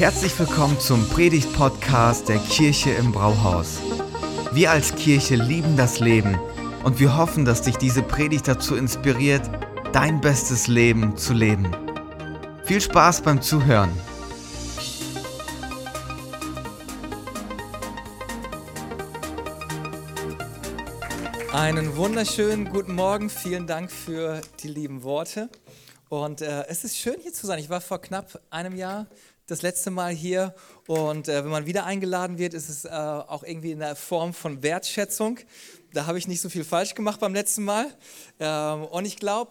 Herzlich willkommen zum Predigt-Podcast der Kirche im Brauhaus. Wir als Kirche lieben das Leben und wir hoffen, dass dich diese Predigt dazu inspiriert, dein bestes Leben zu leben. Viel Spaß beim Zuhören. Einen wunderschönen guten Morgen. Vielen Dank für die lieben Worte. Und äh, es ist schön hier zu sein. Ich war vor knapp einem Jahr das letzte Mal hier und äh, wenn man wieder eingeladen wird, ist es äh, auch irgendwie in der Form von Wertschätzung. Da habe ich nicht so viel falsch gemacht beim letzten Mal. Ähm, und ich glaube,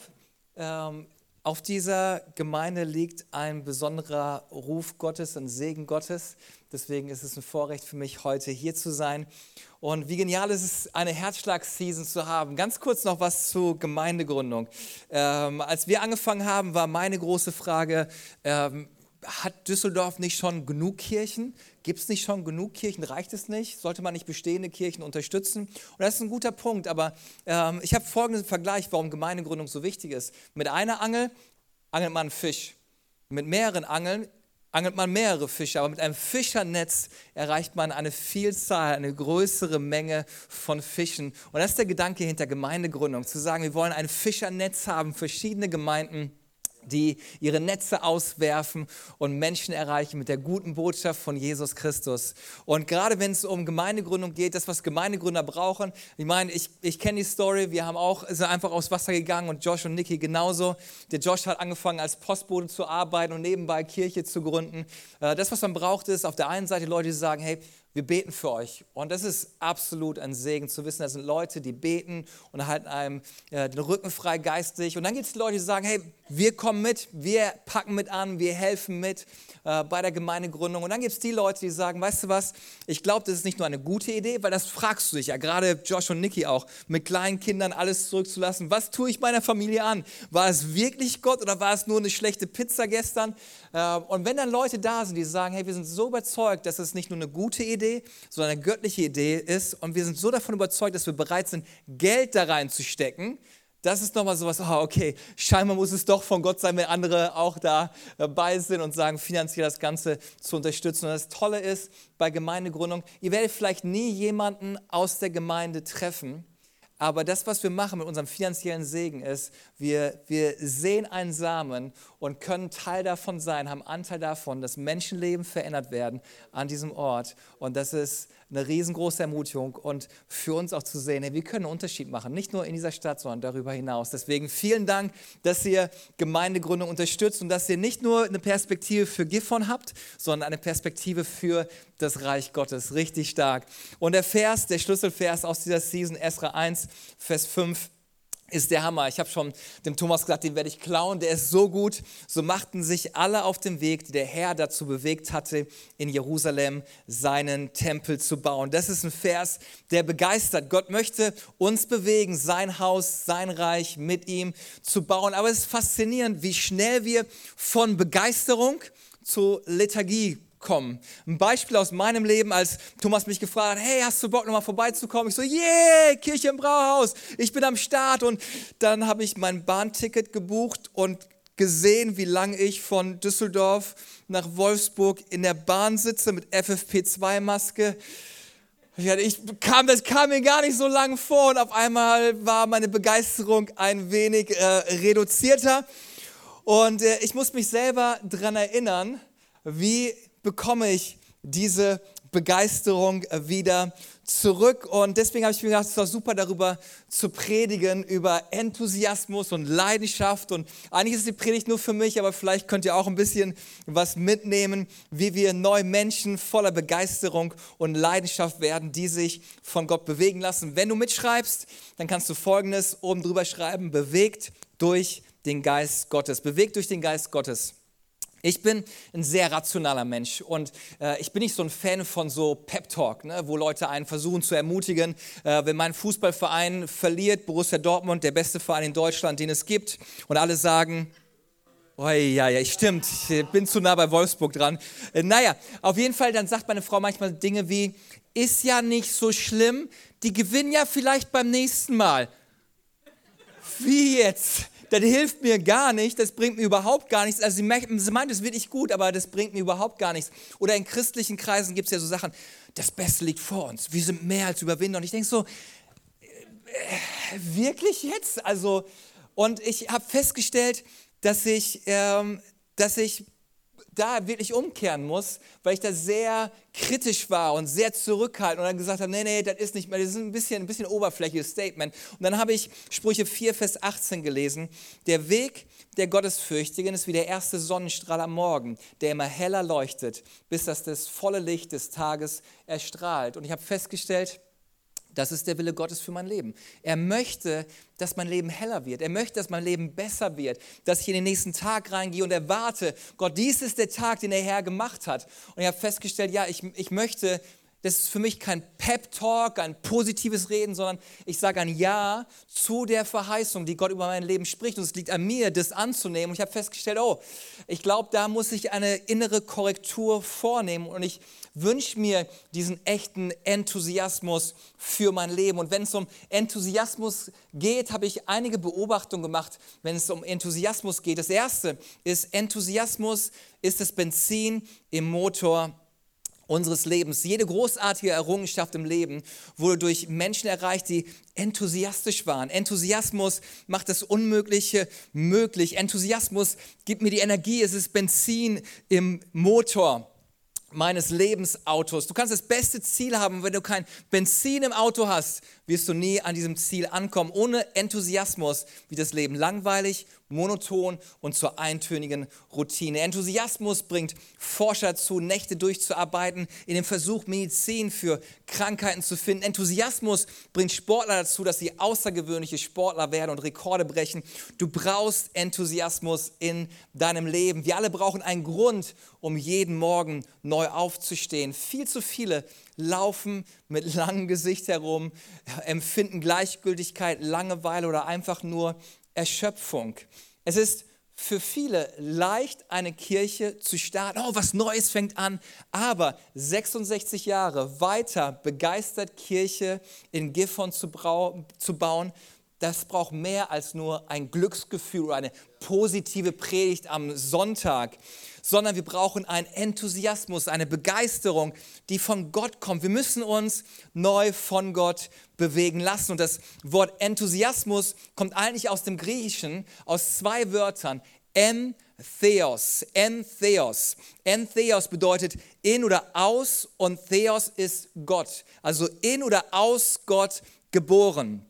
ähm, auf dieser Gemeinde liegt ein besonderer Ruf Gottes, ein Segen Gottes. Deswegen ist es ein Vorrecht für mich, heute hier zu sein. Und wie genial ist es, eine Herzschlag-Season zu haben. Ganz kurz noch was zu Gemeindegründung. Ähm, als wir angefangen haben, war meine große Frage, ähm, hat Düsseldorf nicht schon genug Kirchen? Gibt es nicht schon genug Kirchen? Reicht es nicht? Sollte man nicht bestehende Kirchen unterstützen? Und das ist ein guter Punkt, aber ähm, ich habe folgenden Vergleich, warum Gemeindegründung so wichtig ist. Mit einer Angel angelt man einen Fisch. Mit mehreren Angeln angelt man mehrere Fische, aber mit einem Fischernetz erreicht man eine Vielzahl, eine größere Menge von Fischen. Und das ist der Gedanke hinter Gemeindegründung, zu sagen, wir wollen ein Fischernetz haben, verschiedene Gemeinden die ihre Netze auswerfen und Menschen erreichen mit der guten Botschaft von Jesus Christus. Und gerade wenn es um Gemeindegründung geht, das, was Gemeindegründer brauchen, ich meine, ich, ich kenne die Story, wir haben auch, sind einfach aufs Wasser gegangen und Josh und Nikki genauso. Der Josh hat angefangen als Postbote zu arbeiten und nebenbei Kirche zu gründen. Äh, das, was man braucht, ist auf der einen Seite Leute, die sagen, hey, wir beten für euch. Und das ist absolut ein Segen zu wissen, das sind Leute, die beten und halten einem äh, den Rücken frei geistig. Und dann gibt es Leute, die sagen, hey, wir kommen mit, wir packen mit an, wir helfen mit äh, bei der Gemeindegründung. Und dann gibt es die Leute, die sagen, weißt du was, ich glaube, das ist nicht nur eine gute Idee, weil das fragst du dich ja, gerade Josh und Nikki auch, mit kleinen Kindern alles zurückzulassen. Was tue ich meiner Familie an? War es wirklich Gott oder war es nur eine schlechte Pizza gestern? Äh, und wenn dann Leute da sind, die sagen, hey, wir sind so überzeugt, dass es nicht nur eine gute Idee, sondern eine göttliche Idee ist und wir sind so davon überzeugt, dass wir bereit sind, Geld da reinzustecken, das ist nochmal sowas, oh, okay, scheinbar muss es doch von Gott sein, wenn andere auch dabei sind und sagen, finanziell das Ganze zu unterstützen. Und das Tolle ist bei Gemeindegründung, ihr werdet vielleicht nie jemanden aus der Gemeinde treffen, aber das, was wir machen mit unserem finanziellen Segen ist, wir, wir sehen einen Samen und können Teil davon sein, haben Anteil davon, dass Menschenleben verändert werden an diesem Ort. Und das ist eine riesengroße Ermutigung und für uns auch zu sehen, wir können einen Unterschied machen, nicht nur in dieser Stadt, sondern darüber hinaus. Deswegen vielen Dank, dass ihr Gemeindegründung unterstützt und dass ihr nicht nur eine Perspektive für Gifhorn habt, sondern eine Perspektive für das Reich Gottes. Richtig stark. Und der Vers, der Schlüsselvers aus dieser Season, Esra 1, Vers 5, ist der Hammer. Ich habe schon dem Thomas gesagt, den werde ich klauen, der ist so gut. So machten sich alle auf den Weg, die der Herr dazu bewegt hatte, in Jerusalem seinen Tempel zu bauen. Das ist ein Vers, der begeistert. Gott möchte uns bewegen, sein Haus, sein Reich mit ihm zu bauen. Aber es ist faszinierend, wie schnell wir von Begeisterung zu Lethargie kommen. Ein Beispiel aus meinem Leben, als Thomas mich gefragt hat, hey, hast du Bock nochmal vorbeizukommen? Ich so, yeah, Kirche im Brauhaus, ich bin am Start. Und dann habe ich mein Bahnticket gebucht und gesehen, wie lange ich von Düsseldorf nach Wolfsburg in der Bahn sitze mit FFP2-Maske. Ich kam, das kam mir gar nicht so lang vor und auf einmal war meine Begeisterung ein wenig äh, reduzierter. Und äh, ich muss mich selber daran erinnern, wie bekomme ich diese Begeisterung wieder zurück. Und deswegen habe ich mir gedacht, es war super darüber zu predigen, über Enthusiasmus und Leidenschaft. Und eigentlich ist die Predigt nur für mich, aber vielleicht könnt ihr auch ein bisschen was mitnehmen, wie wir neue Menschen voller Begeisterung und Leidenschaft werden, die sich von Gott bewegen lassen. Wenn du mitschreibst, dann kannst du Folgendes oben drüber schreiben, bewegt durch den Geist Gottes. Bewegt durch den Geist Gottes. Ich bin ein sehr rationaler Mensch und äh, ich bin nicht so ein Fan von so Pep Talk, ne, wo Leute einen versuchen zu ermutigen. Äh, wenn mein Fußballverein verliert, Borussia Dortmund, der beste Verein in Deutschland, den es gibt, und alle sagen, oh ja, ja, stimmt, ich bin zu nah bei Wolfsburg dran. Äh, naja, auf jeden Fall, dann sagt meine Frau manchmal Dinge wie, ist ja nicht so schlimm, die gewinnen ja vielleicht beim nächsten Mal. Wie jetzt? Das hilft mir gar nicht, das bringt mir überhaupt gar nichts. Also sie, meint es wirklich gut, aber das bringt mir überhaupt gar nichts. Oder in christlichen Kreisen gibt es ja so Sachen, das Beste liegt vor uns, wir sind mehr als Überwinder. Und ich denke so, äh, wirklich jetzt? Also, und ich habe festgestellt, dass ich, ähm, dass ich da wirklich umkehren muss, weil ich da sehr kritisch war und sehr zurückhaltend und dann gesagt habe, nee, nee, das ist nicht mehr, das ist ein bisschen, ein bisschen oberflächliches Statement. Und dann habe ich Sprüche 4, Vers 18 gelesen. Der Weg der Gottesfürchtigen ist wie der erste Sonnenstrahl am Morgen, der immer heller leuchtet, bis das das volle Licht des Tages erstrahlt. Und ich habe festgestellt, das ist der Wille Gottes für mein Leben. Er möchte, dass mein Leben heller wird. Er möchte, dass mein Leben besser wird, dass ich in den nächsten Tag reingehe und erwarte, Gott, dies ist der Tag, den der Herr gemacht hat. Und ich habe festgestellt, ja, ich, ich möchte das ist für mich kein Pep-Talk, ein positives Reden, sondern ich sage ein Ja zu der Verheißung, die Gott über mein Leben spricht. Und es liegt an mir, das anzunehmen. Und ich habe festgestellt, oh, ich glaube, da muss ich eine innere Korrektur vornehmen. Und ich wünsche mir diesen echten Enthusiasmus für mein Leben. Und wenn es um Enthusiasmus geht, habe ich einige Beobachtungen gemacht, wenn es um Enthusiasmus geht. Das erste ist, Enthusiasmus ist das Benzin im Motor unseres Lebens. Jede großartige Errungenschaft im Leben wurde durch Menschen erreicht, die enthusiastisch waren. Enthusiasmus macht das Unmögliche möglich. Enthusiasmus gibt mir die Energie. Es ist Benzin im Motor meines Lebensautos. Du kannst das beste Ziel haben, wenn du kein Benzin im Auto hast, wirst du nie an diesem Ziel ankommen. Ohne Enthusiasmus wird das Leben langweilig, monoton und zur eintönigen Routine. Enthusiasmus bringt Forscher dazu, Nächte durchzuarbeiten, in dem Versuch, Medizin für Krankheiten zu finden. Enthusiasmus bringt Sportler dazu, dass sie außergewöhnliche Sportler werden und Rekorde brechen. Du brauchst Enthusiasmus in deinem Leben. Wir alle brauchen einen Grund, um jeden Morgen neu aufzustehen. Viel zu viele laufen mit langem Gesicht herum, empfinden Gleichgültigkeit, Langeweile oder einfach nur Erschöpfung. Es ist für viele leicht, eine Kirche zu starten. Oh, was Neues fängt an. Aber 66 Jahre weiter begeistert Kirche in Gifhorn zu, zu bauen, das braucht mehr als nur ein Glücksgefühl oder eine positive Predigt am Sonntag, sondern wir brauchen einen Enthusiasmus, eine Begeisterung, die von Gott kommt. Wir müssen uns neu von Gott bewegen lassen. Und das Wort Enthusiasmus kommt eigentlich aus dem Griechischen, aus zwei Wörtern. Entheos, Entheos. Entheos bedeutet in oder aus und Theos ist Gott. Also in oder aus Gott geboren.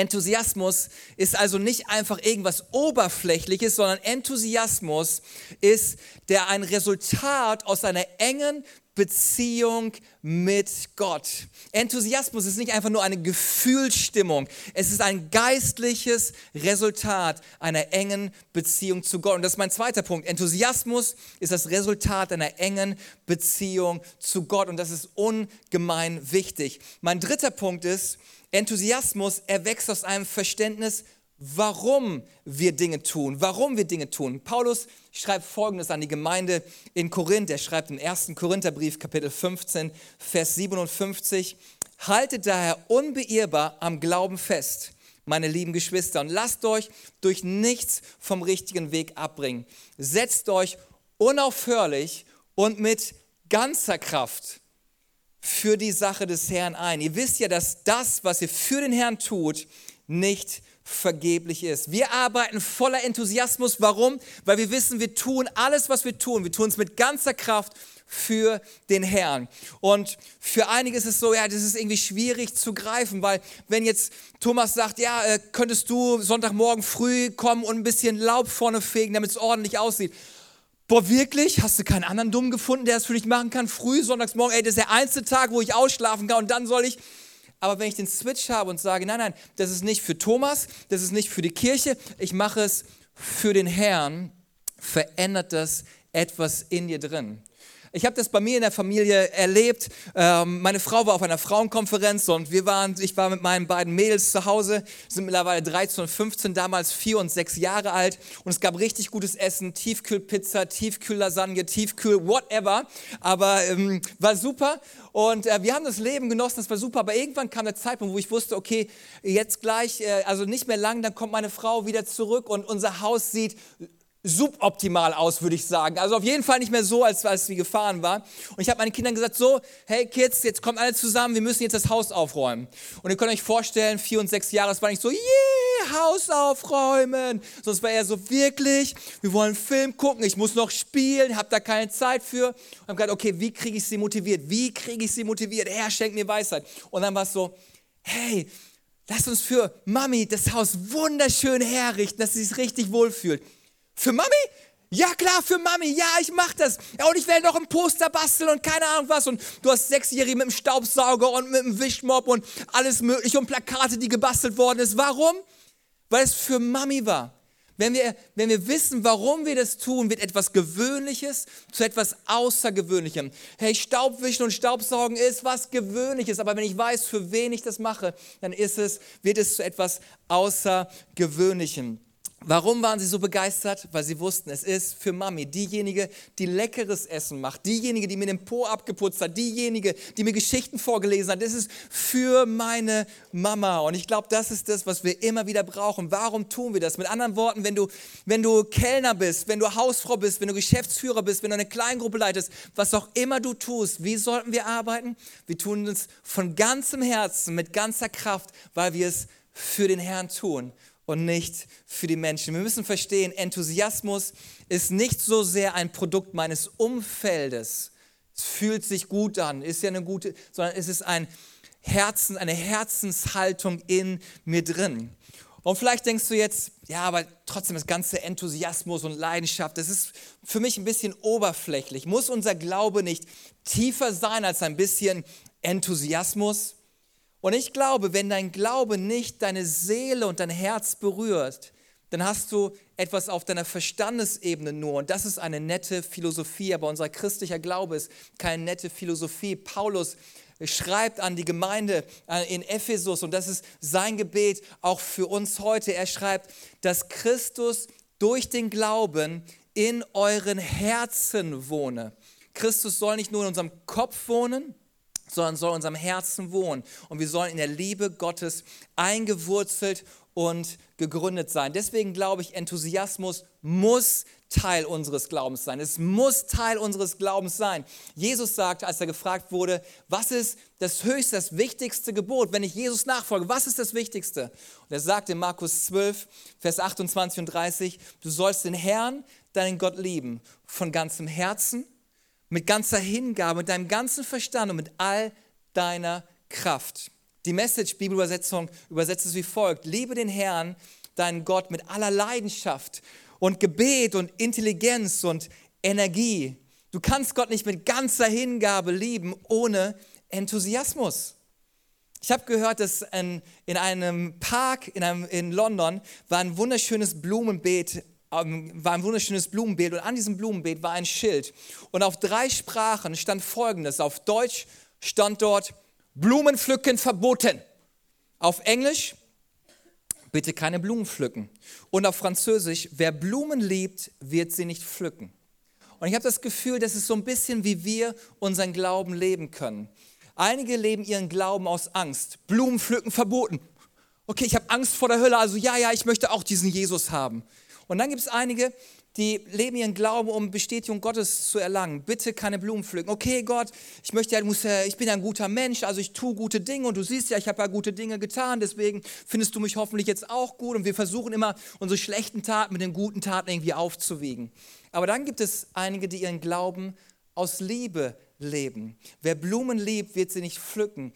Enthusiasmus ist also nicht einfach irgendwas Oberflächliches, sondern Enthusiasmus ist der ein Resultat aus einer engen Beziehung mit Gott. Enthusiasmus ist nicht einfach nur eine Gefühlsstimmung, es ist ein geistliches Resultat einer engen Beziehung zu Gott. Und das ist mein zweiter Punkt. Enthusiasmus ist das Resultat einer engen Beziehung zu Gott und das ist ungemein wichtig. Mein dritter Punkt ist, Enthusiasmus erwächst aus einem Verständnis, warum wir Dinge tun, warum wir Dinge tun. Paulus schreibt Folgendes an die Gemeinde in Korinth. Er schreibt im 1. Korintherbrief, Kapitel 15, Vers 57, Haltet daher unbeirrbar am Glauben fest, meine lieben Geschwister, und lasst euch durch nichts vom richtigen Weg abbringen. Setzt euch unaufhörlich und mit ganzer Kraft für die Sache des Herrn ein. Ihr wisst ja, dass das, was ihr für den Herrn tut, nicht vergeblich ist. Wir arbeiten voller Enthusiasmus. Warum? Weil wir wissen, wir tun alles, was wir tun. Wir tun es mit ganzer Kraft für den Herrn. Und für einige ist es so, ja, das ist irgendwie schwierig zu greifen, weil wenn jetzt Thomas sagt, ja, äh, könntest du Sonntagmorgen früh kommen und ein bisschen Laub vorne fegen, damit es ordentlich aussieht boah, wirklich? Hast du keinen anderen Dummen gefunden, der es für dich machen kann? Früh, sonntagsmorgen, ey, das ist der einzige Tag, wo ich ausschlafen kann und dann soll ich. Aber wenn ich den Switch habe und sage, nein, nein, das ist nicht für Thomas, das ist nicht für die Kirche, ich mache es für den Herrn, verändert das etwas in dir drin. Ich habe das bei mir in der Familie erlebt. Ähm, meine Frau war auf einer Frauenkonferenz und wir waren, ich war mit meinen beiden Mädels zu Hause, sind mittlerweile 13 und 15, damals 4 und 6 Jahre alt und es gab richtig gutes Essen, Tiefkühlpizza, Tiefkühllasagne, Tiefkühl, whatever. Aber ähm, war super und äh, wir haben das Leben genossen, das war super. Aber irgendwann kam der Zeitpunkt, wo ich wusste, okay, jetzt gleich, äh, also nicht mehr lang, dann kommt meine Frau wieder zurück und unser Haus sieht suboptimal aus, würde ich sagen. Also auf jeden Fall nicht mehr so, als, als wie gefahren war. Und ich habe meinen Kindern gesagt, so, hey Kids, jetzt kommt alle zusammen, wir müssen jetzt das Haus aufräumen. Und ihr könnt euch vorstellen, vier und sechs Jahre, es war nicht so, yeah, Haus aufräumen. Es war eher so, wirklich, wir wollen Film gucken, ich muss noch spielen, habe da keine Zeit für. Und habe gesagt, okay, wie kriege ich sie motiviert? Wie kriege ich sie motiviert? Herr, schenkt mir Weisheit. Und dann war es so, hey, lass uns für Mami das Haus wunderschön herrichten, dass sie sich richtig wohlfühlt. Für Mami? Ja klar, für Mami, ja, ich mach das. Ja, und ich werde noch ein Poster basteln und keine Ahnung was. Und du hast Sechsjährige mit dem Staubsauger und mit dem Wischmopp und alles mögliche und Plakate, die gebastelt worden ist. Warum? Weil es für Mami war. Wenn wir, wenn wir wissen, warum wir das tun, wird etwas Gewöhnliches zu etwas Außergewöhnlichem. Hey, Staubwischen und Staubsaugen ist was Gewöhnliches, aber wenn ich weiß, für wen ich das mache, dann ist es, wird es zu etwas Außergewöhnlichem. Warum waren sie so begeistert? Weil sie wussten, es ist für Mami diejenige, die leckeres Essen macht, diejenige, die mir den Po abgeputzt hat, diejenige, die mir Geschichten vorgelesen hat. Das ist für meine Mama. Und ich glaube, das ist das, was wir immer wieder brauchen. Warum tun wir das? Mit anderen Worten, wenn du, wenn du Kellner bist, wenn du Hausfrau bist, wenn du Geschäftsführer bist, wenn du eine Kleingruppe leitest, was auch immer du tust, wie sollten wir arbeiten? Wir tun es von ganzem Herzen, mit ganzer Kraft, weil wir es für den Herrn tun und nicht für die Menschen. Wir müssen verstehen, Enthusiasmus ist nicht so sehr ein Produkt meines Umfeldes. Es fühlt sich gut an, ist ja eine gute, sondern es ist ein Herzen, eine Herzenshaltung in mir drin. Und vielleicht denkst du jetzt, ja, aber trotzdem das ganze Enthusiasmus und Leidenschaft, das ist für mich ein bisschen oberflächlich. Muss unser Glaube nicht tiefer sein als ein bisschen Enthusiasmus? Und ich glaube, wenn dein Glaube nicht deine Seele und dein Herz berührt, dann hast du etwas auf deiner Verstandesebene nur. Und das ist eine nette Philosophie, aber unser christlicher Glaube ist keine nette Philosophie. Paulus schreibt an die Gemeinde äh, in Ephesus und das ist sein Gebet auch für uns heute. Er schreibt, dass Christus durch den Glauben in euren Herzen wohne. Christus soll nicht nur in unserem Kopf wohnen, sondern soll in unserem Herzen wohnen. Und wir sollen in der Liebe Gottes eingewurzelt und gegründet sein. Deswegen glaube ich, Enthusiasmus muss Teil unseres Glaubens sein. Es muss Teil unseres Glaubens sein. Jesus sagte, als er gefragt wurde, was ist das höchste, das wichtigste Gebot, wenn ich Jesus nachfolge, was ist das Wichtigste? Und er sagte in Markus 12, Vers 28 und 30, du sollst den Herrn, deinen Gott lieben, von ganzem Herzen, mit ganzer Hingabe, mit deinem ganzen Verstand und mit all deiner Kraft. Die Message-Bibelübersetzung übersetzt es wie folgt: Liebe den Herrn, deinen Gott, mit aller Leidenschaft und Gebet und Intelligenz und Energie. Du kannst Gott nicht mit ganzer Hingabe lieben ohne Enthusiasmus. Ich habe gehört, dass in, in einem Park in, einem, in London war ein wunderschönes Blumenbeet war ein wunderschönes Blumenbeet und an diesem Blumenbeet war ein Schild. Und auf drei Sprachen stand folgendes. Auf Deutsch stand dort Blumenpflücken verboten. Auf Englisch bitte keine Blumen pflücken. Und auf Französisch, wer Blumen liebt, wird sie nicht pflücken. Und ich habe das Gefühl, das ist so ein bisschen, wie wir unseren Glauben leben können. Einige leben ihren Glauben aus Angst. Blumen pflücken verboten. Okay, ich habe Angst vor der Hölle, also ja, ja, ich möchte auch diesen Jesus haben. Und dann gibt es einige, die leben ihren Glauben, um Bestätigung Gottes zu erlangen. Bitte keine Blumen pflücken. Okay, Gott, ich möchte ja, muss ich bin ja ein guter Mensch, also ich tue gute Dinge und du siehst ja, ich habe ja gute Dinge getan, deswegen findest du mich hoffentlich jetzt auch gut und wir versuchen immer unsere schlechten Taten mit den guten Taten irgendwie aufzuwiegen. Aber dann gibt es einige, die ihren Glauben aus Liebe leben. Wer Blumen liebt, wird sie nicht pflücken.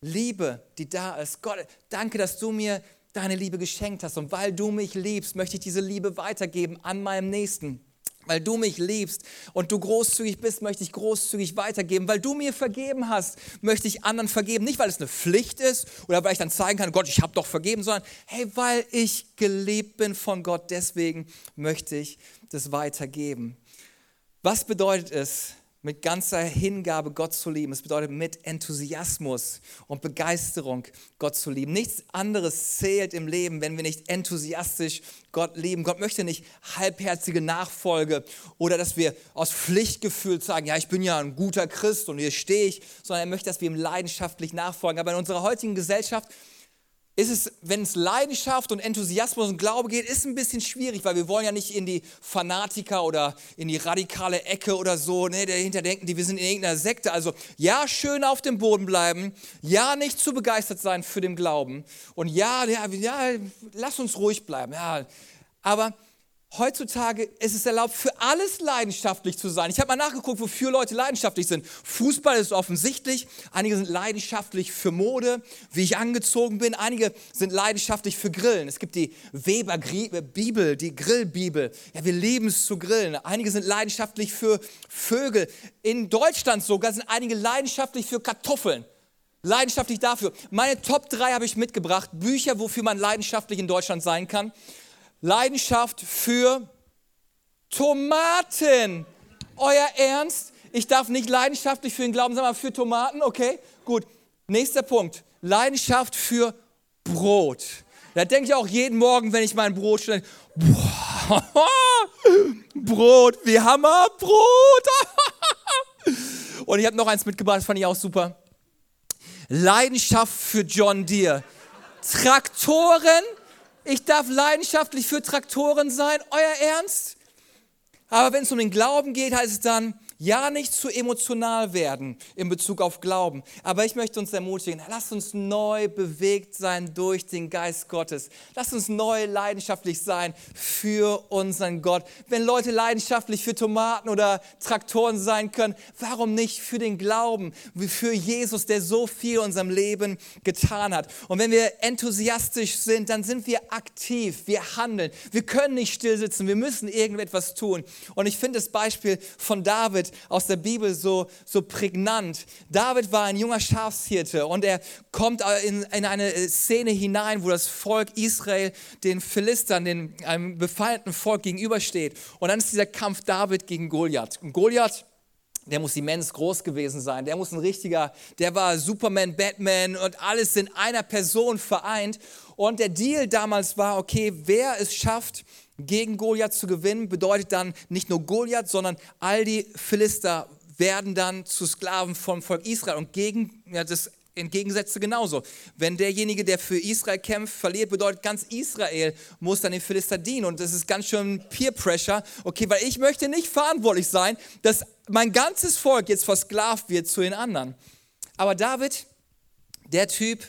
Liebe, die da ist. Gott, danke, dass du mir deine Liebe geschenkt hast. Und weil du mich liebst, möchte ich diese Liebe weitergeben an meinem Nächsten. Weil du mich liebst und du großzügig bist, möchte ich großzügig weitergeben. Weil du mir vergeben hast, möchte ich anderen vergeben. Nicht, weil es eine Pflicht ist oder weil ich dann zeigen kann, Gott, ich habe doch vergeben, sondern hey, weil ich geliebt bin von Gott, deswegen möchte ich das weitergeben. Was bedeutet es, mit ganzer Hingabe Gott zu lieben. Es bedeutet mit Enthusiasmus und Begeisterung Gott zu lieben. Nichts anderes zählt im Leben, wenn wir nicht enthusiastisch Gott lieben. Gott möchte nicht halbherzige Nachfolge oder dass wir aus Pflichtgefühl sagen, ja, ich bin ja ein guter Christ und hier stehe ich, sondern er möchte, dass wir ihm leidenschaftlich nachfolgen. Aber in unserer heutigen Gesellschaft ist es, wenn es Leidenschaft und Enthusiasmus und Glaube geht, ist ein bisschen schwierig, weil wir wollen ja nicht in die Fanatiker oder in die radikale Ecke oder so, ne, dahinter denken, die wir sind in irgendeiner Sekte. Also ja, schön auf dem Boden bleiben, ja, nicht zu begeistert sein für den Glauben und ja, ja, ja lass uns ruhig bleiben. Ja, aber Heutzutage ist es erlaubt, für alles leidenschaftlich zu sein. Ich habe mal nachgeguckt, wofür Leute leidenschaftlich sind. Fußball ist offensichtlich. Einige sind leidenschaftlich für Mode, wie ich angezogen bin. Einige sind leidenschaftlich für Grillen. Es gibt die Weber Bibel, die Grillbibel. Ja, wir lieben es zu grillen. Einige sind leidenschaftlich für Vögel. In Deutschland sogar sind einige leidenschaftlich für Kartoffeln. Leidenschaftlich dafür. Meine Top 3 habe ich mitgebracht. Bücher, wofür man leidenschaftlich in Deutschland sein kann. Leidenschaft für Tomaten. Euer Ernst? Ich darf nicht leidenschaftlich für den Glauben sein, aber für Tomaten? Okay, gut. Nächster Punkt. Leidenschaft für Brot. Da denke ich auch jeden Morgen, wenn ich mein Brot stelle, Brot, wie Hammer, Brot. Und ich habe noch eins mitgebracht, das fand ich auch super. Leidenschaft für John Deere. Traktoren ich darf leidenschaftlich für Traktoren sein. Euer Ernst? Aber wenn es um den Glauben geht, heißt es dann, ja, nicht zu emotional werden in Bezug auf Glauben. Aber ich möchte uns ermutigen, lasst uns neu bewegt sein durch den Geist Gottes. Lasst uns neu leidenschaftlich sein für unseren Gott. Wenn Leute leidenschaftlich für Tomaten oder Traktoren sein können, warum nicht für den Glauben, für Jesus, der so viel in unserem Leben getan hat. Und wenn wir enthusiastisch sind, dann sind wir aktiv, wir handeln. Wir können nicht still sitzen, wir müssen irgendetwas tun. Und ich finde das Beispiel von David, David aus der Bibel so, so prägnant. David war ein junger Schafshirte und er kommt in, in eine Szene hinein, wo das Volk Israel den Philistern, den, einem befeindeten Volk gegenübersteht. Und dann ist dieser Kampf David gegen Goliath. Und Goliath, der muss immens groß gewesen sein. Der muss ein richtiger, der war Superman, Batman und alles in einer Person vereint. Und der Deal damals war, okay, wer es schafft, gegen Goliath zu gewinnen, bedeutet dann nicht nur Goliath, sondern all die Philister werden dann zu Sklaven vom Volk Israel. Und gegen, ja, das Entgegensätze genauso. Wenn derjenige, der für Israel kämpft, verliert, bedeutet ganz Israel muss dann den Philister dienen. Und das ist ganz schön Peer Pressure. Okay, weil ich möchte nicht verantwortlich sein, dass mein ganzes Volk jetzt versklavt wird zu den anderen. Aber David, der Typ,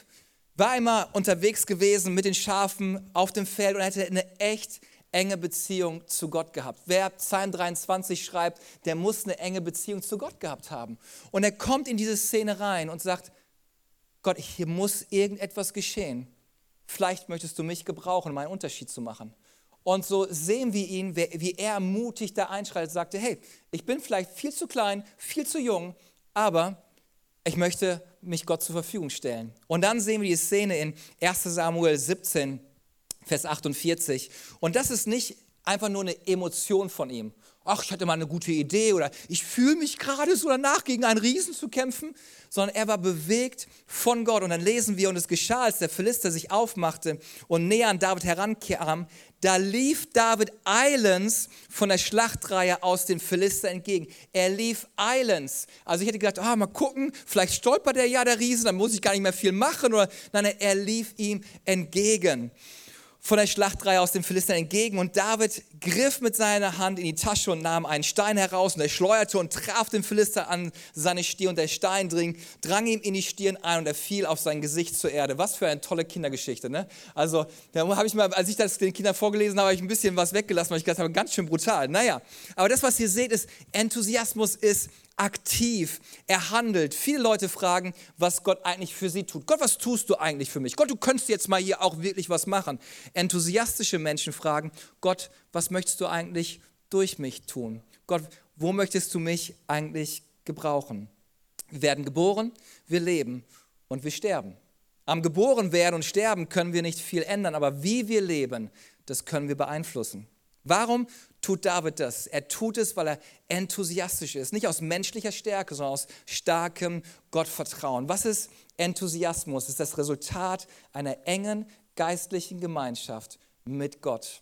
war immer unterwegs gewesen mit den Schafen auf dem Feld und hatte eine echt enge Beziehung zu Gott gehabt. Wer Psalm 23 schreibt, der muss eine enge Beziehung zu Gott gehabt haben. Und er kommt in diese Szene rein und sagt, Gott, hier muss irgendetwas geschehen. Vielleicht möchtest du mich gebrauchen, um einen Unterschied zu machen. Und so sehen wir ihn, wie er mutig da einschreitet, sagte, hey, ich bin vielleicht viel zu klein, viel zu jung, aber ich möchte mich Gott zur Verfügung stellen. Und dann sehen wir die Szene in 1 Samuel 17, Vers 48. Und das ist nicht einfach nur eine Emotion von ihm. Ach, ich hatte mal eine gute Idee oder ich fühle mich gerade so danach, gegen einen Riesen zu kämpfen, sondern er war bewegt von Gott. Und dann lesen wir, und es geschah, als der Philister sich aufmachte und näher an David herankam, da lief David eilends von der Schlachtreihe aus den Philister entgegen. Er lief eilends. Also ich hätte gedacht, ah, mal gucken, vielleicht stolpert er ja der Riese, dann muss ich gar nicht mehr viel machen. Oder nein, er lief ihm entgegen von der Schlachtreihe aus den Philistern entgegen und David griff mit seiner Hand in die Tasche und nahm einen Stein heraus und er schleuderte und traf den Philister an seine Stirn und der Stein drang, drang ihm in die Stirn ein und er fiel auf sein Gesicht zur Erde. Was für eine tolle Kindergeschichte, ne? Also, da habe ich mal, als ich das den Kindern vorgelesen habe, habe ich ein bisschen was weggelassen, weil ich gedacht habe, ganz schön brutal. Naja, aber das, was ihr seht, ist, Enthusiasmus ist aktiv, er handelt. Viele Leute fragen, was Gott eigentlich für sie tut. Gott, was tust du eigentlich für mich? Gott, du könntest jetzt mal hier auch wirklich was machen. Enthusiastische Menschen fragen, Gott, was möchtest du eigentlich durch mich tun? Gott, wo möchtest du mich eigentlich gebrauchen? Wir werden geboren, wir leben und wir sterben. Am geboren werden und sterben können wir nicht viel ändern, aber wie wir leben, das können wir beeinflussen. Warum tut David das. Er tut es, weil er enthusiastisch ist. Nicht aus menschlicher Stärke, sondern aus starkem Gottvertrauen. Was ist Enthusiasmus? Es ist das Resultat einer engen geistlichen Gemeinschaft mit Gott.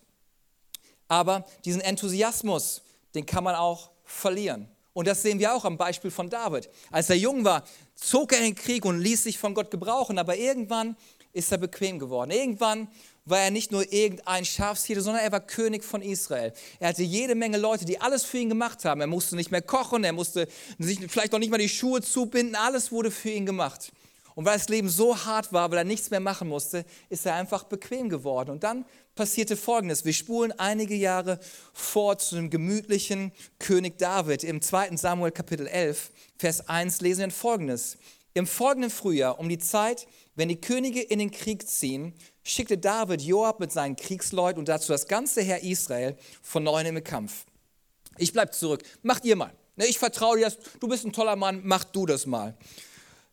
Aber diesen Enthusiasmus, den kann man auch verlieren. Und das sehen wir auch am Beispiel von David. Als er jung war, zog er in den Krieg und ließ sich von Gott gebrauchen, aber irgendwann ist er bequem geworden. Irgendwann war er nicht nur irgendein Schafshirte, sondern er war König von Israel. Er hatte jede Menge Leute, die alles für ihn gemacht haben. Er musste nicht mehr kochen, er musste sich vielleicht noch nicht mal die Schuhe zubinden, alles wurde für ihn gemacht. Und weil das Leben so hart war, weil er nichts mehr machen musste, ist er einfach bequem geworden. Und dann passierte Folgendes. Wir spulen einige Jahre vor zu dem gemütlichen König David. Im 2. Samuel Kapitel 11, Vers 1 lesen wir Folgendes. Im folgenden Frühjahr, um die Zeit, wenn die Könige in den Krieg ziehen, schickte David Joab mit seinen Kriegsleuten und dazu das ganze Heer Israel von neuem im Kampf. Ich bleibe zurück. Macht ihr mal. Ne, ich vertraue dir, du bist ein toller Mann, mach du das mal.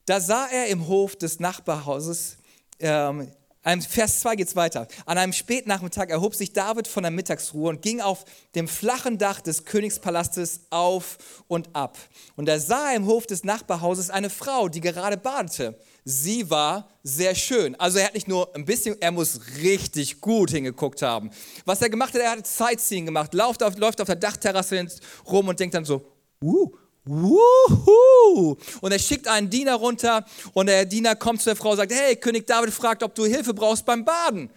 Da sah er im Hof des Nachbarhauses, ähm, Vers 2 geht es weiter. An einem Spätnachmittag erhob sich David von der Mittagsruhe und ging auf dem flachen Dach des Königspalastes auf und ab. Und er sah im Hof des Nachbarhauses eine Frau, die gerade badete. Sie war sehr schön. Also er hat nicht nur ein bisschen, er muss richtig gut hingeguckt haben. Was er gemacht hat, er hat Sightseeing gemacht, läuft auf, läuft auf der Dachterrasse rum und denkt dann so, uh, Wuhu! Und er schickt einen Diener runter und der Diener kommt zu der Frau und sagt, hey, König David fragt, ob du Hilfe brauchst beim Baden.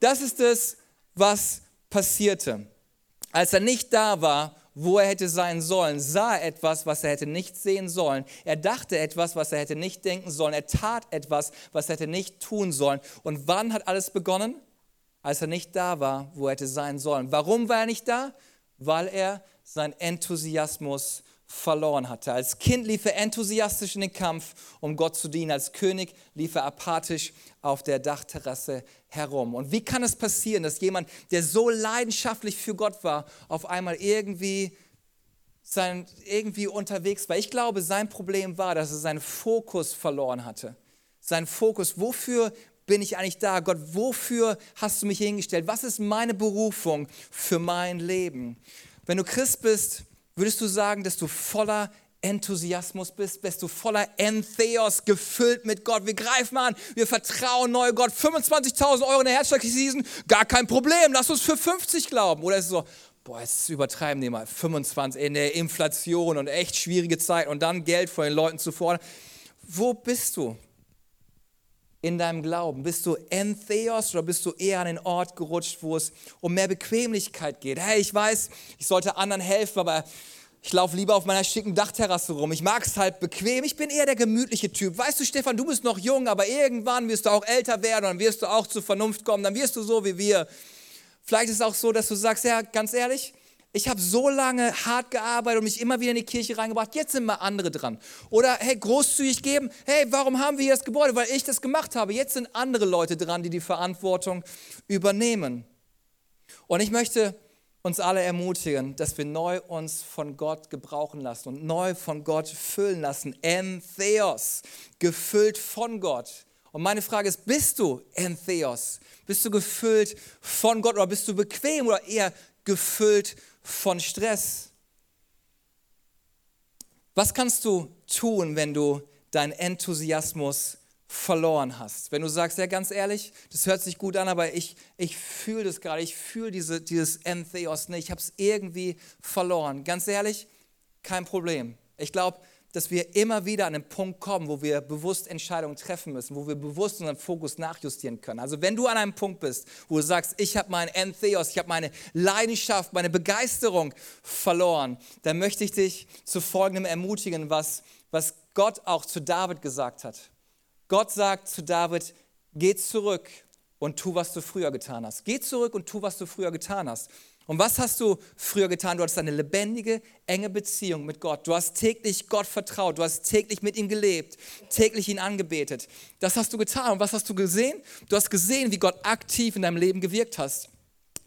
Das ist es, was passierte. Als er nicht da war, wo er hätte sein sollen, sah er etwas, was er hätte nicht sehen sollen. Er dachte etwas, was er hätte nicht denken sollen. Er tat etwas, was er hätte nicht tun sollen. Und wann hat alles begonnen? Als er nicht da war, wo er hätte sein sollen. Warum war er nicht da? Weil er seinen Enthusiasmus verloren hatte. Als Kind lief er enthusiastisch in den Kampf, um Gott zu dienen. Als König lief er apathisch auf der Dachterrasse herum. Und wie kann es passieren, dass jemand, der so leidenschaftlich für Gott war, auf einmal irgendwie, sein, irgendwie unterwegs war? Ich glaube, sein Problem war, dass er seinen Fokus verloren hatte. Sein Fokus, wofür bin ich eigentlich da? Gott, wofür hast du mich hingestellt? Was ist meine Berufung für mein Leben? Wenn du Christ bist, Würdest du sagen, dass du voller Enthusiasmus bist, bist du voller Entheos, gefüllt mit Gott. Wir greifen an, wir vertrauen neu Gott. 25.000 Euro in der Herzschlagseason, gar kein Problem, lass uns für 50 glauben. Oder ist es so, boah, jetzt übertreiben die mal, 25 in der Inflation und echt schwierige Zeit und dann Geld von den Leuten zu fordern. Wo bist du? In deinem Glauben? Bist du Entheos oder bist du eher an den Ort gerutscht, wo es um mehr Bequemlichkeit geht? Hey, ich weiß, ich sollte anderen helfen, aber ich laufe lieber auf meiner schicken Dachterrasse rum. Ich mag es halt bequem. Ich bin eher der gemütliche Typ. Weißt du, Stefan, du bist noch jung, aber irgendwann wirst du auch älter werden und dann wirst du auch zur Vernunft kommen. Dann wirst du so wie wir. Vielleicht ist es auch so, dass du sagst, ja, ganz ehrlich, ich habe so lange hart gearbeitet und mich immer wieder in die Kirche reingebracht, jetzt sind mal andere dran. Oder hey, großzügig geben, hey, warum haben wir hier das Gebäude? Weil ich das gemacht habe. Jetzt sind andere Leute dran, die die Verantwortung übernehmen. Und ich möchte uns alle ermutigen, dass wir neu uns von Gott gebrauchen lassen und neu von Gott füllen lassen. Entheos, gefüllt von Gott. Und meine Frage ist, bist du Entheos? Bist du gefüllt von Gott oder bist du bequem oder eher gefüllt von Stress. Was kannst du tun, wenn du deinen Enthusiasmus verloren hast? Wenn du sagst, ja ganz ehrlich, das hört sich gut an, aber ich, ich fühle das gerade, ich fühle diese, dieses Entheos nicht, ich habe es irgendwie verloren. Ganz ehrlich, kein Problem. Ich glaube, dass wir immer wieder an den Punkt kommen, wo wir bewusst Entscheidungen treffen müssen, wo wir bewusst unseren Fokus nachjustieren können. Also wenn du an einem Punkt bist, wo du sagst, ich habe meinen Entheos, ich habe meine Leidenschaft, meine Begeisterung verloren, dann möchte ich dich zu folgendem ermutigen, was, was Gott auch zu David gesagt hat. Gott sagt zu David, geh zurück und tu, was du früher getan hast. Geh zurück und tu, was du früher getan hast. Und was hast du früher getan? Du hattest eine lebendige, enge Beziehung mit Gott. Du hast täglich Gott vertraut. Du hast täglich mit ihm gelebt, täglich ihn angebetet. Das hast du getan. Und was hast du gesehen? Du hast gesehen, wie Gott aktiv in deinem Leben gewirkt hast.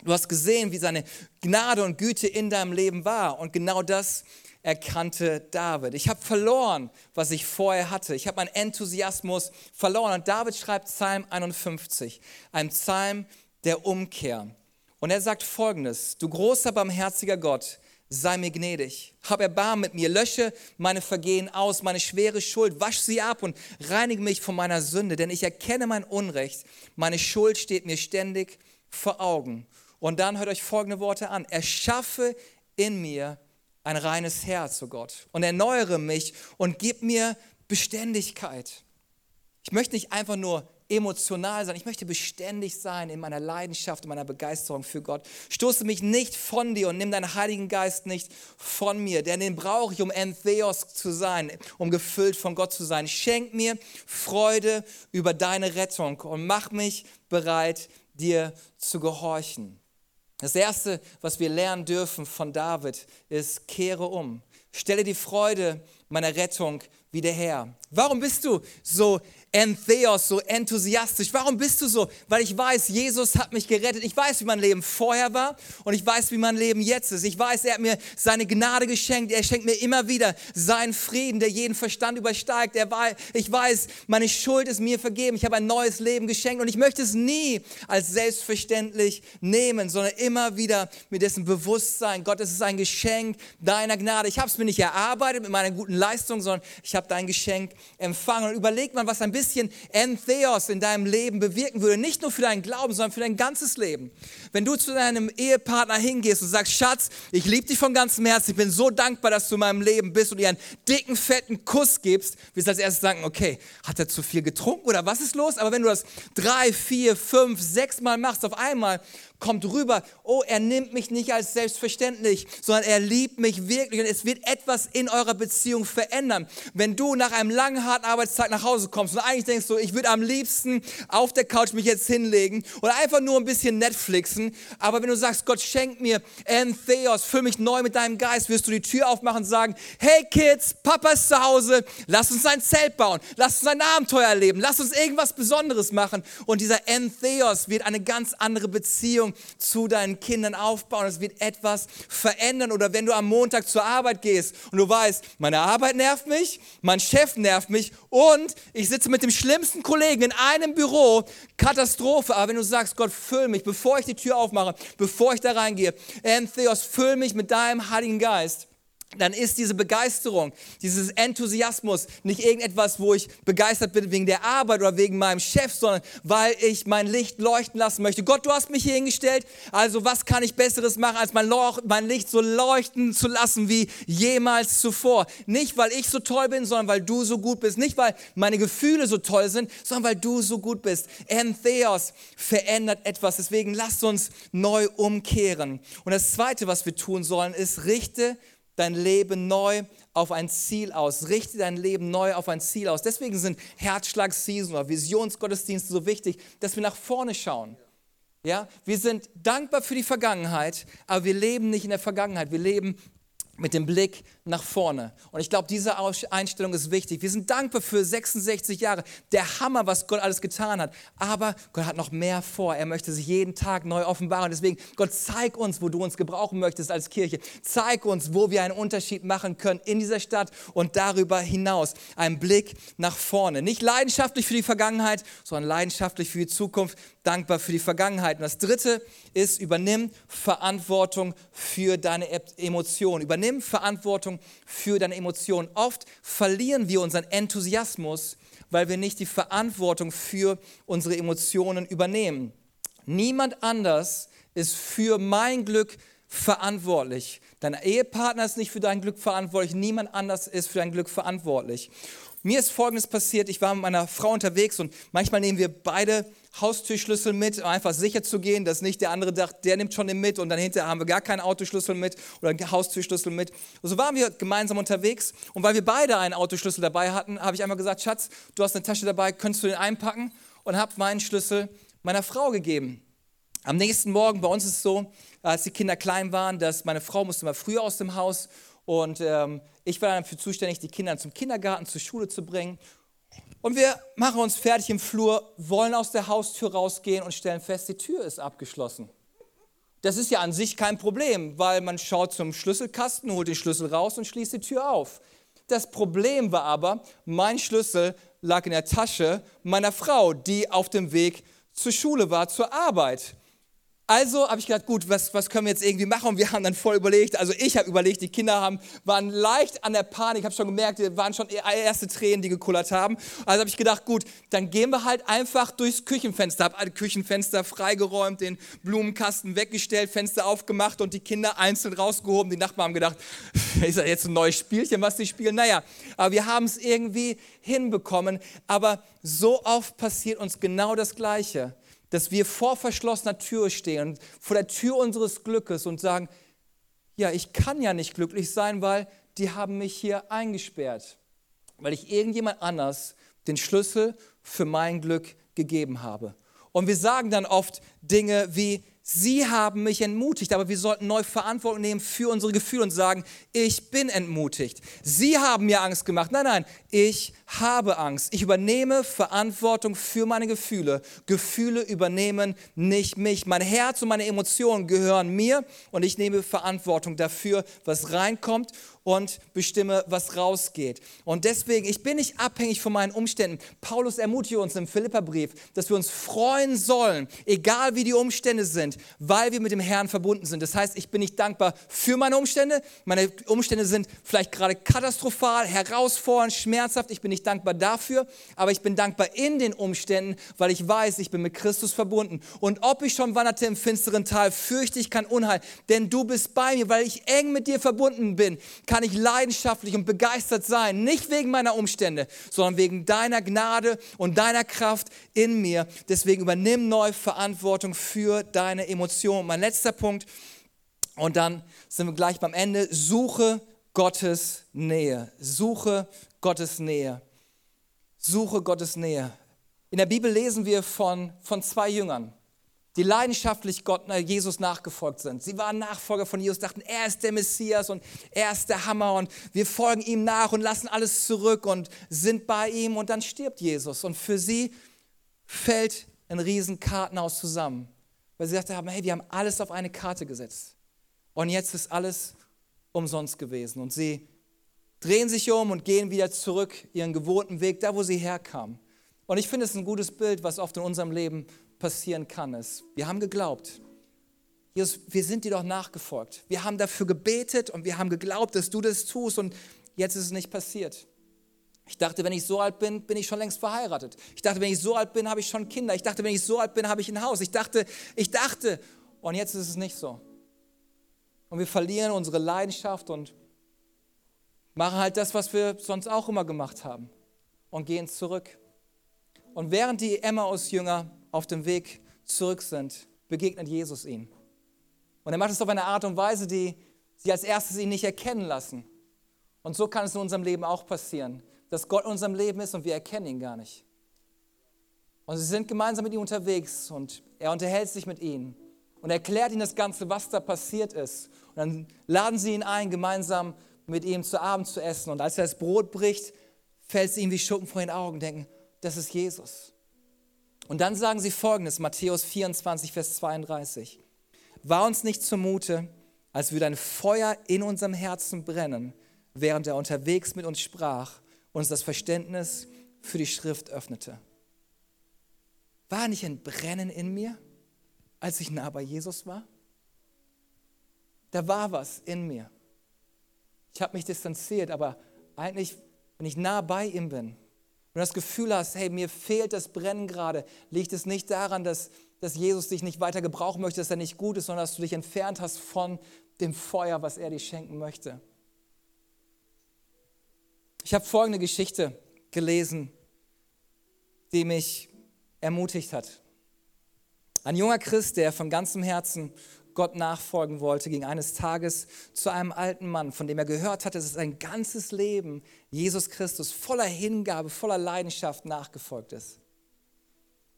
Du hast gesehen, wie seine Gnade und Güte in deinem Leben war. Und genau das erkannte David. Ich habe verloren, was ich vorher hatte. Ich habe meinen Enthusiasmus verloren. Und David schreibt Psalm 51, ein Psalm der Umkehr. Und er sagt folgendes, du großer, barmherziger Gott, sei mir gnädig, hab Erbarmen mit mir, lösche meine Vergehen aus, meine schwere Schuld, wasch sie ab und reinige mich von meiner Sünde, denn ich erkenne mein Unrecht, meine Schuld steht mir ständig vor Augen. Und dann hört euch folgende Worte an, erschaffe in mir ein reines Herz, oh Gott, und erneuere mich und gib mir Beständigkeit. Ich möchte nicht einfach nur emotional sein. Ich möchte beständig sein in meiner Leidenschaft, in meiner Begeisterung für Gott. Stoße mich nicht von dir und nimm deinen Heiligen Geist nicht von mir, denn den brauche ich, um Entheos zu sein, um gefüllt von Gott zu sein. Schenk mir Freude über deine Rettung und mach mich bereit, dir zu gehorchen. Das Erste, was wir lernen dürfen von David, ist, kehre um. Stelle die Freude meiner Rettung wieder her. Warum bist du so Entheos, so enthusiastisch. Warum bist du so? Weil ich weiß, Jesus hat mich gerettet. Ich weiß, wie mein Leben vorher war und ich weiß, wie mein Leben jetzt ist. Ich weiß, er hat mir seine Gnade geschenkt. Er schenkt mir immer wieder seinen Frieden, der jeden Verstand übersteigt. Er war, ich weiß, meine Schuld ist mir vergeben. Ich habe ein neues Leben geschenkt und ich möchte es nie als selbstverständlich nehmen, sondern immer wieder mit dessen Bewusstsein, Gott, es ist ein Geschenk deiner Gnade. Ich habe es mir nicht erarbeitet mit meiner guten Leistung, sondern ich habe dein Geschenk empfangen. Und überlegt man, was ein bisschen bisschen Entheos in deinem Leben bewirken würde, nicht nur für deinen Glauben, sondern für dein ganzes Leben. Wenn du zu deinem Ehepartner hingehst und sagst, Schatz, ich liebe dich von ganzem Herzen, ich bin so dankbar, dass du in meinem Leben bist und ihr einen dicken, fetten Kuss gibst, wirst du als erstes sagen, okay, hat er zu viel getrunken oder was ist los? Aber wenn du das drei, vier, fünf, sechs Mal machst auf einmal, kommt rüber, oh, er nimmt mich nicht als selbstverständlich, sondern er liebt mich wirklich und es wird etwas in eurer Beziehung verändern. Wenn du nach einem langen, harten Arbeitstag nach Hause kommst und eigentlich denkst du, ich würde am liebsten auf der Couch mich jetzt hinlegen oder einfach nur ein bisschen Netflixen, aber wenn du sagst, Gott schenkt mir Entheos, füll mich neu mit deinem Geist, wirst du die Tür aufmachen und sagen, hey Kids, Papa ist zu Hause, lass uns ein Zelt bauen, lass uns ein Abenteuer erleben, lass uns irgendwas Besonderes machen und dieser Entheos wird eine ganz andere Beziehung zu deinen Kindern aufbauen. Es wird etwas verändern. Oder wenn du am Montag zur Arbeit gehst und du weißt, meine Arbeit nervt mich, mein Chef nervt mich und ich sitze mit dem schlimmsten Kollegen in einem Büro, Katastrophe. Aber wenn du sagst, Gott, füll mich, bevor ich die Tür aufmache, bevor ich da reingehe, Entheos, füll mich mit deinem Heiligen Geist dann ist diese Begeisterung, dieses Enthusiasmus nicht irgendetwas, wo ich begeistert bin wegen der Arbeit oder wegen meinem Chef, sondern weil ich mein Licht leuchten lassen möchte. Gott, du hast mich hier hingestellt, also was kann ich Besseres machen, als mein, mein Licht so leuchten zu lassen wie jemals zuvor. Nicht, weil ich so toll bin, sondern weil du so gut bist. Nicht, weil meine Gefühle so toll sind, sondern weil du so gut bist. Entheos verändert etwas, deswegen lasst uns neu umkehren. Und das Zweite, was wir tun sollen, ist, richte dein Leben neu auf ein Ziel aus. Richte dein Leben neu auf ein Ziel aus. Deswegen sind Herzschlag-Season oder Visionsgottesdienste so wichtig, dass wir nach vorne schauen. Ja, wir sind dankbar für die Vergangenheit, aber wir leben nicht in der Vergangenheit. Wir leben mit dem Blick nach vorne. Und ich glaube, diese Einstellung ist wichtig. Wir sind dankbar für 66 Jahre. Der Hammer, was Gott alles getan hat. Aber Gott hat noch mehr vor. Er möchte sich jeden Tag neu offenbaren. Deswegen, Gott, zeig uns, wo du uns gebrauchen möchtest als Kirche. Zeig uns, wo wir einen Unterschied machen können in dieser Stadt und darüber hinaus. Ein Blick nach vorne. Nicht leidenschaftlich für die Vergangenheit, sondern leidenschaftlich für die Zukunft. Dankbar für die Vergangenheit. Und das dritte ist, übernimm Verantwortung für deine Emotionen. Übernimm Verantwortung für deine Emotionen. Oft verlieren wir unseren Enthusiasmus, weil wir nicht die Verantwortung für unsere Emotionen übernehmen. Niemand anders ist für mein Glück verantwortlich. Dein Ehepartner ist nicht für dein Glück verantwortlich, niemand anders ist für dein Glück verantwortlich. Mir ist Folgendes passiert, ich war mit meiner Frau unterwegs und manchmal nehmen wir beide Haustürschlüssel mit, um einfach sicher zu gehen, dass nicht der andere dachte, der nimmt schon den mit und dann hinterher haben wir gar keinen Autoschlüssel mit oder einen Haustürschlüssel mit. Und so waren wir gemeinsam unterwegs und weil wir beide einen Autoschlüssel dabei hatten, habe ich einmal gesagt, Schatz, du hast eine Tasche dabei, könntest du den einpacken? Und habe meinen Schlüssel meiner Frau gegeben. Am nächsten Morgen, bei uns ist es so, als die Kinder klein waren, dass meine Frau musste mal früher aus dem Haus und ähm, ich war dann dafür zuständig, die Kinder zum Kindergarten, zur Schule zu bringen. Und wir machen uns fertig im Flur, wollen aus der Haustür rausgehen und stellen fest, die Tür ist abgeschlossen. Das ist ja an sich kein Problem, weil man schaut zum Schlüsselkasten, holt den Schlüssel raus und schließt die Tür auf. Das Problem war aber, mein Schlüssel lag in der Tasche meiner Frau, die auf dem Weg zur Schule war, zur Arbeit. Also habe ich gedacht, gut, was, was können wir jetzt irgendwie machen? Und wir haben dann voll überlegt, also ich habe überlegt, die Kinder haben, waren leicht an der Panik, ich habe schon gemerkt, die waren schon erste Tränen, die gekullert haben. Also habe ich gedacht, gut, dann gehen wir halt einfach durchs Küchenfenster. Habe alle Küchenfenster freigeräumt, den Blumenkasten weggestellt, Fenster aufgemacht und die Kinder einzeln rausgehoben. Die Nachbarn haben gedacht, ist das jetzt ein neues Spielchen, was sie spielen? Naja, aber wir haben es irgendwie hinbekommen. Aber so oft passiert uns genau das Gleiche dass wir vor verschlossener Tür stehen, vor der Tür unseres Glückes und sagen, ja, ich kann ja nicht glücklich sein, weil die haben mich hier eingesperrt, weil ich irgendjemand anders den Schlüssel für mein Glück gegeben habe. Und wir sagen dann oft Dinge wie, Sie haben mich entmutigt, aber wir sollten neu Verantwortung nehmen für unsere Gefühle und sagen, ich bin entmutigt. Sie haben mir Angst gemacht. Nein, nein, ich habe Angst. Ich übernehme Verantwortung für meine Gefühle. Gefühle übernehmen nicht mich. Mein Herz und meine Emotionen gehören mir und ich nehme Verantwortung dafür, was reinkommt und bestimme, was rausgeht. Und deswegen, ich bin nicht abhängig von meinen Umständen. Paulus ermutigt uns im Philipperbrief, dass wir uns freuen sollen, egal wie die Umstände sind, weil wir mit dem Herrn verbunden sind. Das heißt, ich bin nicht dankbar für meine Umstände. Meine Umstände sind vielleicht gerade katastrophal, herausfordernd, schmerzhaft. Ich bin nicht dankbar dafür, aber ich bin dankbar in den Umständen, weil ich weiß, ich bin mit Christus verbunden. Und ob ich schon wanderte im finsteren Tal, fürchte ich kein Unheil, denn du bist bei mir, weil ich eng mit dir verbunden bin kann ich leidenschaftlich und begeistert sein, nicht wegen meiner Umstände, sondern wegen deiner Gnade und deiner Kraft in mir. Deswegen übernimm neu Verantwortung für deine Emotionen. Mein letzter Punkt, und dann sind wir gleich beim Ende, suche Gottes Nähe. Suche Gottes Nähe. Suche Gottes Nähe. In der Bibel lesen wir von, von zwei Jüngern die leidenschaftlich Gott, äh, Jesus nachgefolgt sind. Sie waren Nachfolger von Jesus, dachten, er ist der Messias und er ist der Hammer und wir folgen ihm nach und lassen alles zurück und sind bei ihm und dann stirbt Jesus. Und für sie fällt ein riesen Kartenhaus zusammen, weil sie dachten, hey, wir haben alles auf eine Karte gesetzt und jetzt ist alles umsonst gewesen. Und sie drehen sich um und gehen wieder zurück ihren gewohnten Weg, da wo sie herkamen. Und ich finde es ein gutes Bild, was oft in unserem Leben passieren kann, ist, wir haben geglaubt. Jesus, wir sind dir doch nachgefolgt. Wir haben dafür gebetet und wir haben geglaubt, dass du das tust und jetzt ist es nicht passiert. Ich dachte, wenn ich so alt bin, bin ich schon längst verheiratet. Ich dachte, wenn ich so alt bin, habe ich schon Kinder. Ich dachte, wenn ich so alt bin, habe ich ein Haus. Ich dachte, ich dachte und jetzt ist es nicht so. Und wir verlieren unsere Leidenschaft und machen halt das, was wir sonst auch immer gemacht haben und gehen zurück. Und während die Emmaus-Jünger auf dem Weg zurück sind, begegnet Jesus ihnen. Und er macht es auf eine Art und Weise, die sie als erstes ihn nicht erkennen lassen. Und so kann es in unserem Leben auch passieren, dass Gott in unserem Leben ist und wir erkennen ihn gar nicht. Und sie sind gemeinsam mit ihm unterwegs und er unterhält sich mit ihnen und erklärt ihnen das Ganze, was da passiert ist. Und dann laden sie ihn ein, gemeinsam mit ihm zu Abend zu essen. Und als er das Brot bricht, fällt es ihm wie Schuppen vor den Augen, denken, das ist Jesus. Und dann sagen sie folgendes, Matthäus 24, Vers 32. War uns nicht zumute, als würde ein Feuer in unserem Herzen brennen, während er unterwegs mit uns sprach und uns das Verständnis für die Schrift öffnete. War nicht ein Brennen in mir, als ich nah bei Jesus war? Da war was in mir. Ich habe mich distanziert, aber eigentlich, wenn ich nah bei ihm bin, wenn du das Gefühl hast, hey, mir fehlt das Brennen gerade, liegt es nicht daran, dass, dass Jesus dich nicht weiter gebrauchen möchte, dass er nicht gut ist, sondern dass du dich entfernt hast von dem Feuer, was er dir schenken möchte. Ich habe folgende Geschichte gelesen, die mich ermutigt hat. Ein junger Christ, der von ganzem Herzen Gott nachfolgen wollte, ging eines Tages zu einem alten Mann, von dem er gehört hatte, dass sein ganzes Leben Jesus Christus voller Hingabe, voller Leidenschaft nachgefolgt ist.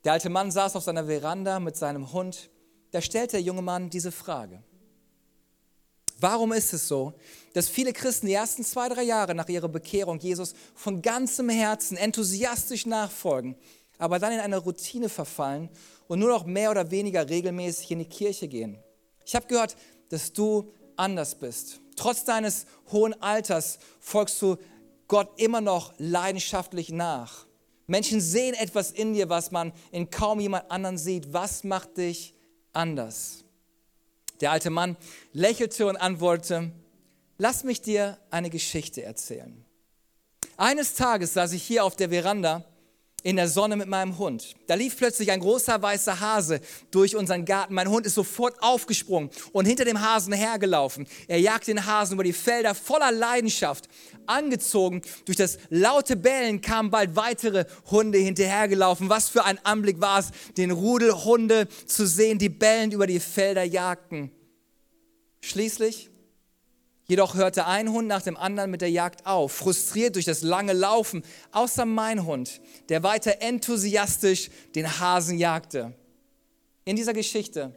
Der alte Mann saß auf seiner Veranda mit seinem Hund. Da stellte der junge Mann diese Frage. Warum ist es so, dass viele Christen die ersten zwei, drei Jahre nach ihrer Bekehrung Jesus von ganzem Herzen enthusiastisch nachfolgen, aber dann in eine Routine verfallen und nur noch mehr oder weniger regelmäßig in die Kirche gehen? Ich habe gehört, dass du anders bist. Trotz deines hohen Alters folgst du Gott immer noch leidenschaftlich nach. Menschen sehen etwas in dir, was man in kaum jemand anderen sieht. Was macht dich anders? Der alte Mann lächelte und antwortete, lass mich dir eine Geschichte erzählen. Eines Tages saß ich hier auf der Veranda in der Sonne mit meinem Hund. Da lief plötzlich ein großer weißer Hase durch unseren Garten. Mein Hund ist sofort aufgesprungen und hinter dem Hasen hergelaufen. Er jagte den Hasen über die Felder voller Leidenschaft. Angezogen durch das laute Bellen kamen bald weitere Hunde hinterhergelaufen. Was für ein Anblick war es, den Rudel Hunde zu sehen, die bellend über die Felder jagten. Schließlich Jedoch hörte ein Hund nach dem anderen mit der Jagd auf, frustriert durch das lange Laufen, außer mein Hund, der weiter enthusiastisch den Hasen jagte. In dieser Geschichte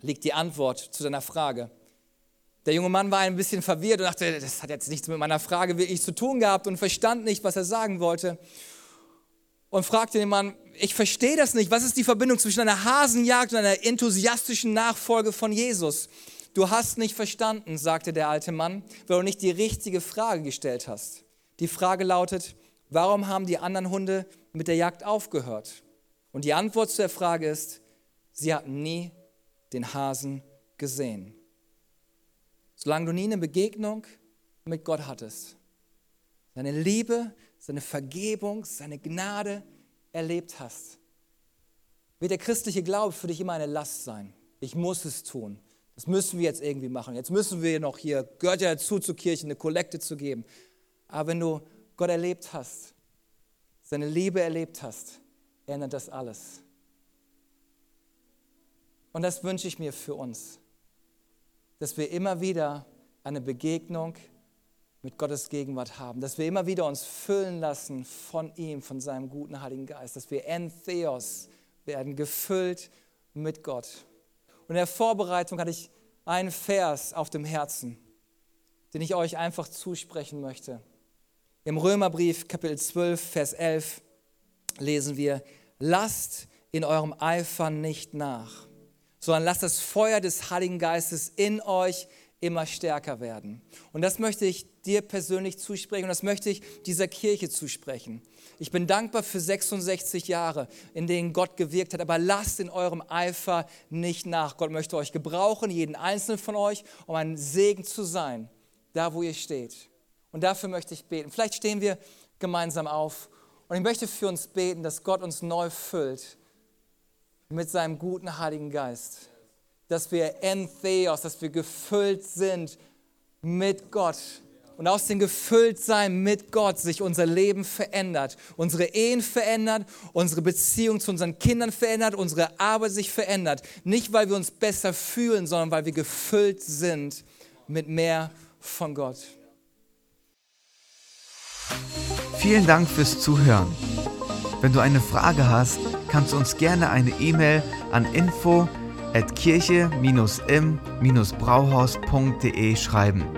liegt die Antwort zu deiner Frage. Der junge Mann war ein bisschen verwirrt und dachte, das hat jetzt nichts mit meiner Frage wirklich zu tun gehabt und verstand nicht, was er sagen wollte. Und fragte den Mann, ich verstehe das nicht, was ist die Verbindung zwischen einer Hasenjagd und einer enthusiastischen Nachfolge von Jesus? Du hast nicht verstanden, sagte der alte Mann, weil du nicht die richtige Frage gestellt hast. Die Frage lautet, warum haben die anderen Hunde mit der Jagd aufgehört? Und die Antwort zu der Frage ist, sie hatten nie den Hasen gesehen. Solange du nie eine Begegnung mit Gott hattest, seine Liebe, seine Vergebung, seine Gnade erlebt hast, wird der christliche Glaube für dich immer eine Last sein. Ich muss es tun. Das müssen wir jetzt irgendwie machen. Jetzt müssen wir noch hier, gehört ja dazu zur Kirche, eine Kollekte zu geben. Aber wenn du Gott erlebt hast, seine Liebe erlebt hast, ändert das alles. Und das wünsche ich mir für uns, dass wir immer wieder eine Begegnung mit Gottes Gegenwart haben, dass wir immer wieder uns füllen lassen von ihm, von seinem guten Heiligen Geist, dass wir Entheos werden, gefüllt mit Gott. Und in der Vorbereitung hatte ich einen Vers auf dem Herzen, den ich euch einfach zusprechen möchte. Im Römerbrief Kapitel 12, Vers 11 lesen wir, lasst in eurem Eifer nicht nach, sondern lasst das Feuer des Heiligen Geistes in euch immer stärker werden. Und das möchte ich dir persönlich zusprechen und das möchte ich dieser Kirche zusprechen. Ich bin dankbar für 66 Jahre, in denen Gott gewirkt hat, aber lasst in eurem Eifer nicht nach. Gott möchte euch gebrauchen, jeden einzelnen von euch, um ein Segen zu sein, da wo ihr steht. Und dafür möchte ich beten. Vielleicht stehen wir gemeinsam auf und ich möchte für uns beten, dass Gott uns neu füllt mit seinem guten Heiligen Geist dass wir entheos, dass wir gefüllt sind mit Gott. Und aus dem Gefülltsein mit Gott sich unser Leben verändert, unsere Ehen verändert, unsere Beziehung zu unseren Kindern verändert, unsere Arbeit sich verändert. Nicht, weil wir uns besser fühlen, sondern weil wir gefüllt sind mit mehr von Gott. Vielen Dank fürs Zuhören. Wenn du eine Frage hast, kannst du uns gerne eine E-Mail an info@ at kirche-im-brauhaus.de schreiben.